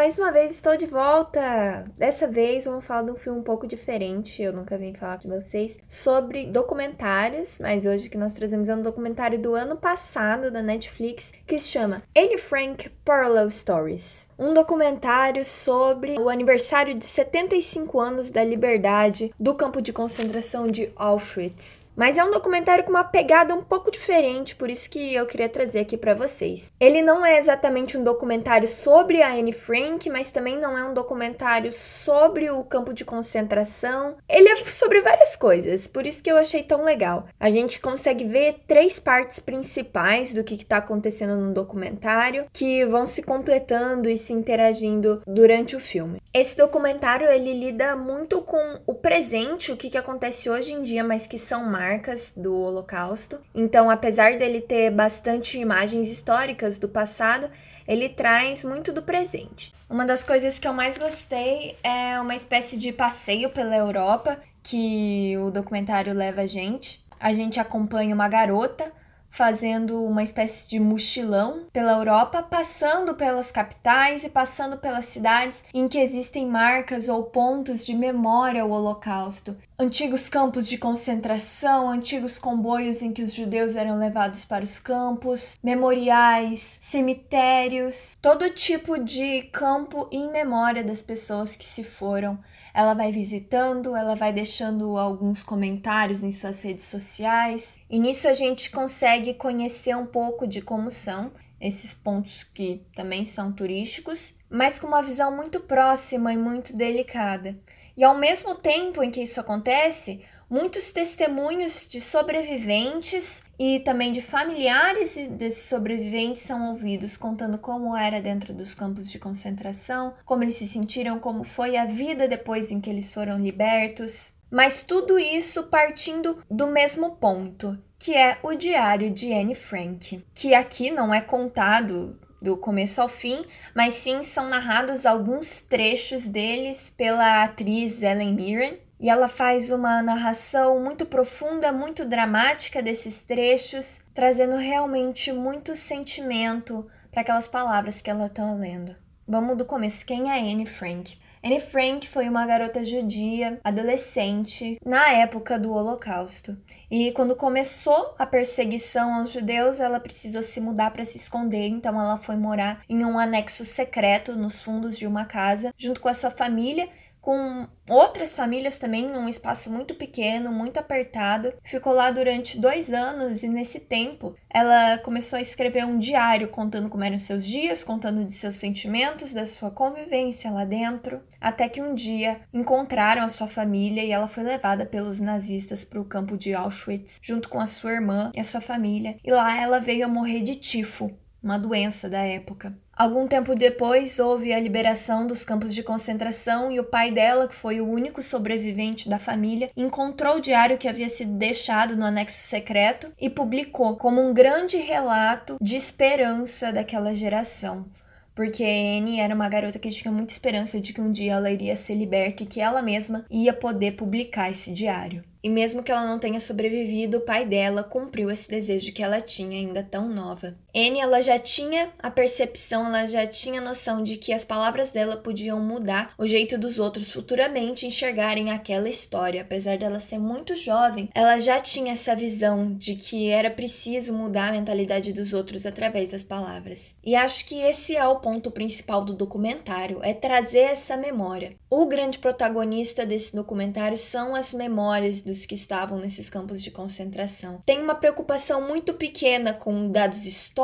mais uma vez estou de volta! Dessa vez vamos falar de um filme um pouco diferente, eu nunca vim falar com vocês, sobre documentários, mas hoje que nós trazemos é um documentário do ano passado da Netflix que se chama Anne Frank Parallel Stories. Um documentário sobre o aniversário de 75 anos da liberdade do campo de concentração de Auschwitz. Mas é um documentário com uma pegada um pouco diferente, por isso que eu queria trazer aqui para vocês. Ele não é exatamente um documentário sobre a Anne Frank, mas também não é um documentário sobre o campo de concentração. Ele é sobre várias coisas, por isso que eu achei tão legal. A gente consegue ver três partes principais do que está acontecendo no documentário, que vão se completando e se interagindo durante o filme. Esse documentário ele lida muito com o presente, o que, que acontece hoje em dia, mas que são marcas do Holocausto. Então, apesar dele ter bastante imagens históricas do passado, ele traz muito do presente. Uma das coisas que eu mais gostei é uma espécie de passeio pela Europa que o documentário leva a gente. A gente acompanha uma garota fazendo uma espécie de mochilão pela Europa, passando pelas capitais e passando pelas cidades em que existem marcas ou pontos de memória ao Holocausto. Antigos campos de concentração, antigos comboios em que os judeus eram levados para os campos, memoriais, cemitérios, todo tipo de campo em memória das pessoas que se foram ela vai visitando, ela vai deixando alguns comentários em suas redes sociais, e nisso a gente consegue conhecer um pouco de como são esses pontos que também são turísticos, mas com uma visão muito próxima e muito delicada. E ao mesmo tempo em que isso acontece, muitos testemunhos de sobreviventes e também de familiares desses sobreviventes são ouvidos contando como era dentro dos campos de concentração, como eles se sentiram, como foi a vida depois em que eles foram libertos. Mas tudo isso partindo do mesmo ponto, que é o diário de Anne Frank, que aqui não é contado do começo ao fim, mas sim são narrados alguns trechos deles pela atriz Ellen Mirren, e ela faz uma narração muito profunda, muito dramática desses trechos, trazendo realmente muito sentimento para aquelas palavras que ela está lendo. Vamos do começo. Quem é Anne Frank? Anne Frank foi uma garota judia, adolescente, na época do Holocausto. E quando começou a perseguição aos judeus, ela precisou se mudar para se esconder, então ela foi morar em um anexo secreto nos fundos de uma casa, junto com a sua família com outras famílias também num espaço muito pequeno, muito apertado. Ficou lá durante dois anos e nesse tempo ela começou a escrever um diário contando como eram seus dias, contando de seus sentimentos, da sua convivência lá dentro, até que um dia encontraram a sua família e ela foi levada pelos nazistas para o campo de Auschwitz junto com a sua irmã e a sua família. E lá ela veio a morrer de tifo, uma doença da época. Algum tempo depois, houve a liberação dos campos de concentração e o pai dela, que foi o único sobrevivente da família, encontrou o diário que havia sido deixado no anexo secreto e publicou como um grande relato de esperança daquela geração. Porque Anne era uma garota que tinha muita esperança de que um dia ela iria ser liberta e que ela mesma ia poder publicar esse diário. E mesmo que ela não tenha sobrevivido, o pai dela cumpriu esse desejo que ela tinha ainda tão nova. Anne, ela já tinha a percepção, ela já tinha noção de que as palavras dela podiam mudar o jeito dos outros futuramente enxergarem aquela história. Apesar dela ser muito jovem, ela já tinha essa visão de que era preciso mudar a mentalidade dos outros através das palavras. E acho que esse é o ponto principal do documentário, é trazer essa memória. O grande protagonista desse documentário são as memórias dos que estavam nesses campos de concentração. Tem uma preocupação muito pequena com dados históricos,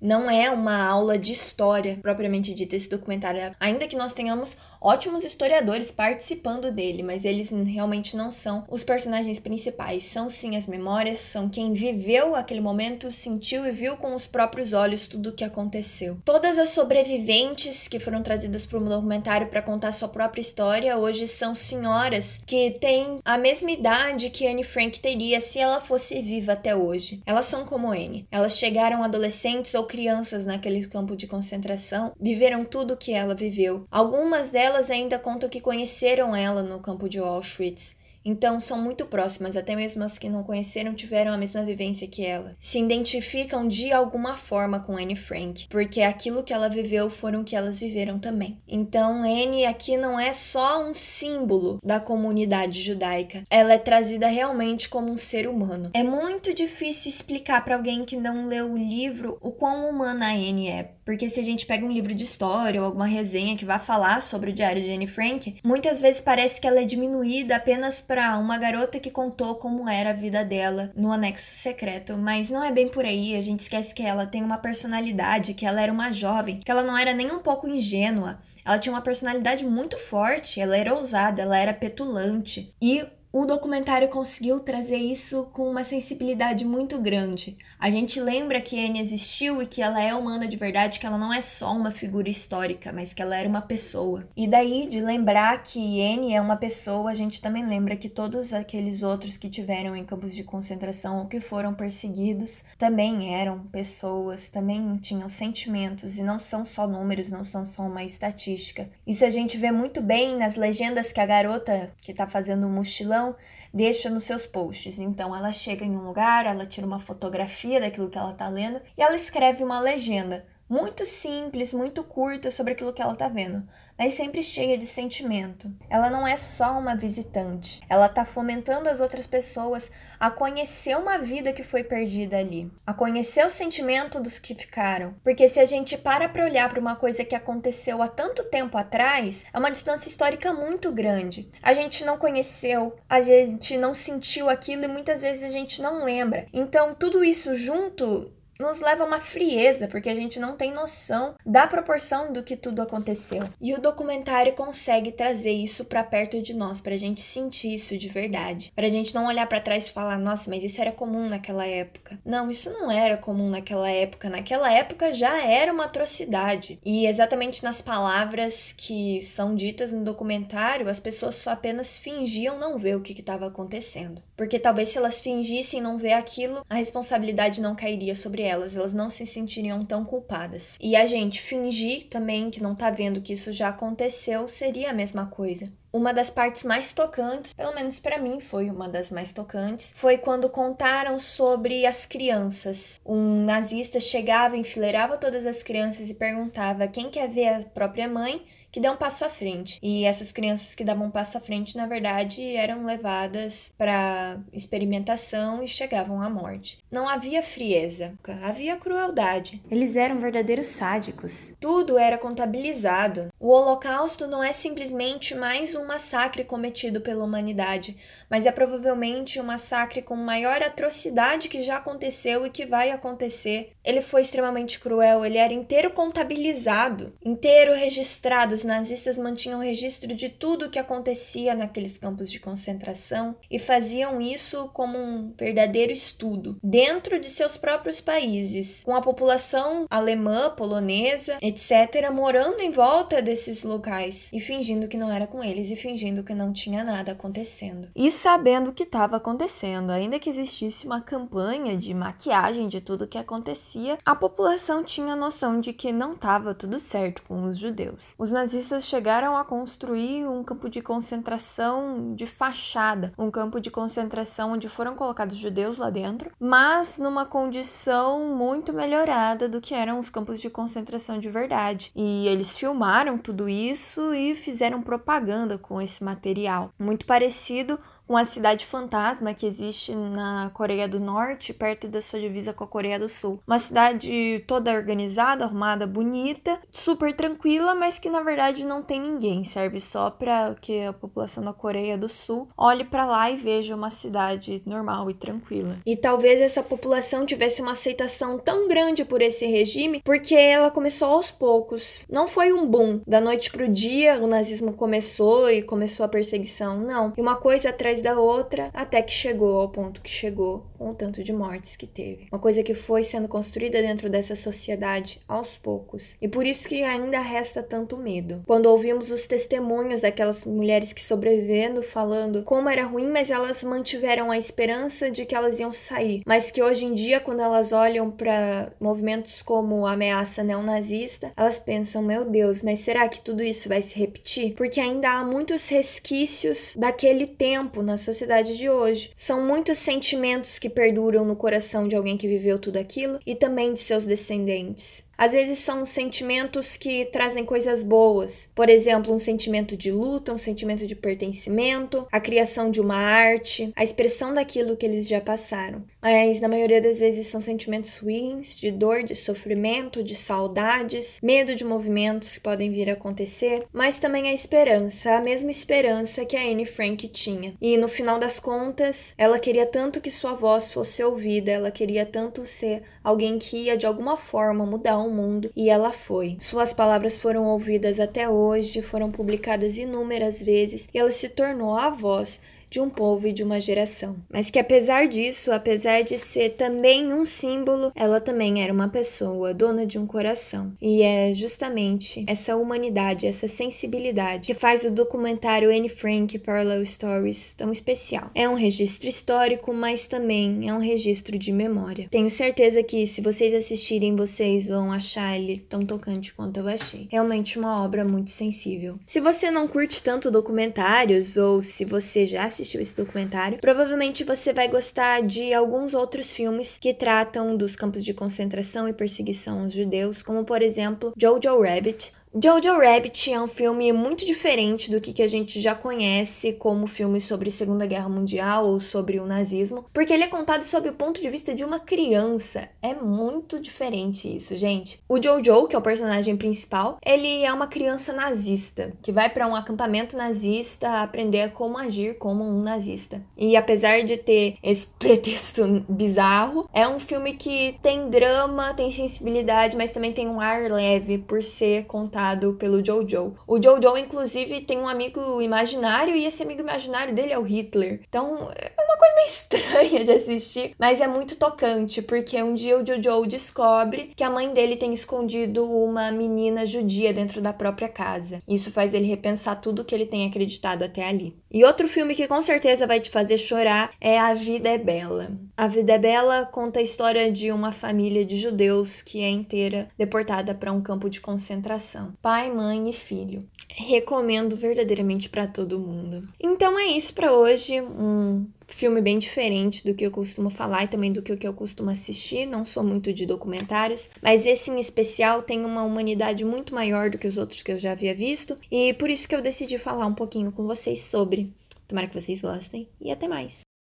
não é uma aula de história propriamente dita esse documentário, ainda que nós tenhamos ótimos historiadores participando dele, mas eles realmente não são os personagens principais. São sim as memórias, são quem viveu aquele momento, sentiu e viu com os próprios olhos tudo o que aconteceu. Todas as sobreviventes que foram trazidas para o documentário para contar sua própria história hoje são senhoras que têm a mesma idade que Anne Frank teria se ela fosse viva até hoje. Elas são como Anne. Elas chegaram adolescentes ou crianças naquele campo de concentração, viveram tudo o que ela viveu. Algumas delas elas ainda contam que conheceram ela no campo de Auschwitz Então são muito próximas, até mesmo as que não conheceram tiveram a mesma vivência que ela. Se identificam de alguma forma com Anne Frank, porque aquilo que ela viveu foram o que elas viveram também. Então Anne aqui não é só um símbolo da comunidade judaica, ela é trazida realmente como um ser humano. É muito difícil explicar para alguém que não leu o livro o quão humana a Anne é, porque se a gente pega um livro de história ou alguma resenha que vai falar sobre o diário de Anne Frank, muitas vezes parece que ela é diminuída apenas para uma garota que contou como era a vida dela no anexo secreto, mas não é bem por aí. A gente esquece que ela tem uma personalidade, que ela era uma jovem, que ela não era nem um pouco ingênua. Ela tinha uma personalidade muito forte, ela era ousada, ela era petulante. E o documentário conseguiu trazer isso com uma sensibilidade muito grande. A gente lembra que Anne existiu e que ela é humana de verdade, que ela não é só uma figura histórica, mas que ela era uma pessoa. E daí, de lembrar que Anne é uma pessoa, a gente também lembra que todos aqueles outros que tiveram em campos de concentração ou que foram perseguidos também eram pessoas, também tinham sentimentos e não são só números, não são só uma estatística. Isso a gente vê muito bem nas legendas que a garota que tá fazendo o mochilão deixa nos seus posts. Então ela chega em um lugar, ela tira uma fotografia daquilo que ela está lendo e ela escreve uma legenda muito simples, muito curta sobre aquilo que ela está vendo mas sempre cheia de sentimento. Ela não é só uma visitante, ela está fomentando as outras pessoas a conhecer uma vida que foi perdida ali, a conhecer o sentimento dos que ficaram. Porque se a gente para para olhar para uma coisa que aconteceu há tanto tempo atrás, é uma distância histórica muito grande. A gente não conheceu, a gente não sentiu aquilo e muitas vezes a gente não lembra. Então, tudo isso junto nos leva a uma frieza, porque a gente não tem noção da proporção do que tudo aconteceu. E o documentário consegue trazer isso para perto de nós, pra gente sentir isso de verdade. Pra gente não olhar para trás e falar, nossa, mas isso era comum naquela época. Não, isso não era comum naquela época. Naquela época já era uma atrocidade. E exatamente nas palavras que são ditas no documentário, as pessoas só apenas fingiam não ver o que estava acontecendo. Porque talvez se elas fingissem não ver aquilo, a responsabilidade não cairia sobre elas, elas não se sentiriam tão culpadas. E a gente fingir também que não tá vendo que isso já aconteceu seria a mesma coisa. Uma das partes mais tocantes, pelo menos para mim foi uma das mais tocantes, foi quando contaram sobre as crianças. Um nazista chegava, enfileirava todas as crianças e perguntava quem quer ver a própria mãe que dão um passo à frente. E essas crianças que davam um passo à frente, na verdade, eram levadas para experimentação e chegavam à morte. Não havia frieza, havia crueldade. Eles eram verdadeiros sádicos. Tudo era contabilizado. O Holocausto não é simplesmente mais um massacre cometido pela humanidade, mas é provavelmente um massacre com maior atrocidade que já aconteceu e que vai acontecer. Ele foi extremamente cruel, ele era inteiro contabilizado, inteiro registrado os nazistas mantinham registro de tudo o que acontecia naqueles campos de concentração e faziam isso como um verdadeiro estudo dentro de seus próprios países, com a população alemã, polonesa, etc., morando em volta desses locais e fingindo que não era com eles e fingindo que não tinha nada acontecendo. E sabendo o que estava acontecendo, ainda que existisse uma campanha de maquiagem de tudo que acontecia, a população tinha noção de que não estava tudo certo com os judeus. Os nazistas chegaram a construir um campo de concentração de fachada, um campo de concentração onde foram colocados judeus lá dentro, mas numa condição muito melhorada do que eram os campos de concentração de verdade. E eles filmaram tudo isso e fizeram propaganda com esse material, muito parecido com a cidade fantasma que existe na Coreia do Norte, perto da sua divisa com a Coreia do Sul. Uma cidade toda organizada, arrumada, bonita, super tranquila, mas que na verdade não tem ninguém, serve só para que a população da Coreia do Sul olhe para lá e veja uma cidade normal e tranquila. E talvez essa população tivesse uma aceitação tão grande por esse regime porque ela começou aos poucos. Não foi um boom da noite pro dia, o nazismo começou e começou a perseguição, não. E uma coisa atrás atrás da outra, até que chegou ao ponto que chegou, com o tanto de mortes que teve. Uma coisa que foi sendo construída dentro dessa sociedade aos poucos. E por isso que ainda resta tanto medo. Quando ouvimos os testemunhos daquelas mulheres que sobrevivendo falando como era ruim, mas elas mantiveram a esperança de que elas iam sair. Mas que hoje em dia, quando elas olham para movimentos como a ameaça neonazista, elas pensam: meu Deus, mas será que tudo isso vai se repetir? Porque ainda há muitos resquícios daquele tempo na sociedade de hoje. São muitos sentimentos que perduram no coração de alguém que viveu tudo aquilo e também de seus descendentes. Às vezes são sentimentos que trazem coisas boas, por exemplo, um sentimento de luta, um sentimento de pertencimento, a criação de uma arte, a expressão daquilo que eles já passaram. Mas na maioria das vezes são sentimentos ruins, de dor, de sofrimento, de saudades, medo de movimentos que podem vir a acontecer, mas também a esperança, a mesma esperança que a Anne Frank tinha. E no final das contas, ela queria tanto que sua voz fosse ouvida, ela queria tanto ser alguém que ia de alguma forma mudar o mundo, e ela foi. Suas palavras foram ouvidas até hoje, foram publicadas inúmeras vezes, e ela se tornou a voz de um povo e de uma geração. Mas que apesar disso, apesar de ser também um símbolo, ela também era uma pessoa, dona de um coração. E é justamente essa humanidade, essa sensibilidade que faz o documentário Anne Frank Parallel Stories tão especial. É um registro histórico, mas também é um registro de memória. Tenho certeza que se vocês assistirem, vocês vão achar ele tão tocante quanto eu achei. Realmente uma obra muito sensível. Se você não curte tanto documentários ou se você já assistiu assistiu esse documentário, provavelmente você vai gostar de alguns outros filmes que tratam dos campos de concentração e perseguição aos judeus, como por exemplo Jojo Rabbit, Jojo Rabbit é um filme muito diferente do que, que a gente já conhece como filme sobre Segunda Guerra Mundial ou sobre o nazismo, porque ele é contado sob o ponto de vista de uma criança. É muito diferente isso, gente. O Jojo, que é o personagem principal, ele é uma criança nazista que vai para um acampamento nazista aprender como agir como um nazista. E apesar de ter esse pretexto bizarro, é um filme que tem drama, tem sensibilidade, mas também tem um ar leve por ser contado pelo Jojo. O Jojo, inclusive, tem um amigo imaginário e esse amigo imaginário dele é o Hitler. Então, é uma coisa meio estranha de assistir, mas é muito tocante, porque um dia o Jojo descobre que a mãe dele tem escondido uma menina judia dentro da própria casa. Isso faz ele repensar tudo que ele tem acreditado até ali. E outro filme que com certeza vai te fazer chorar é A Vida é Bela. A Vida é Bela conta a história de uma família de judeus que é inteira deportada para um campo de concentração pai, mãe e filho. Recomendo verdadeiramente para todo mundo. Então é isso para hoje, um filme bem diferente do que eu costumo falar e também do que eu costumo assistir. Não sou muito de documentários, mas esse em especial tem uma humanidade muito maior do que os outros que eu já havia visto e por isso que eu decidi falar um pouquinho com vocês sobre. Tomara que vocês gostem e até mais.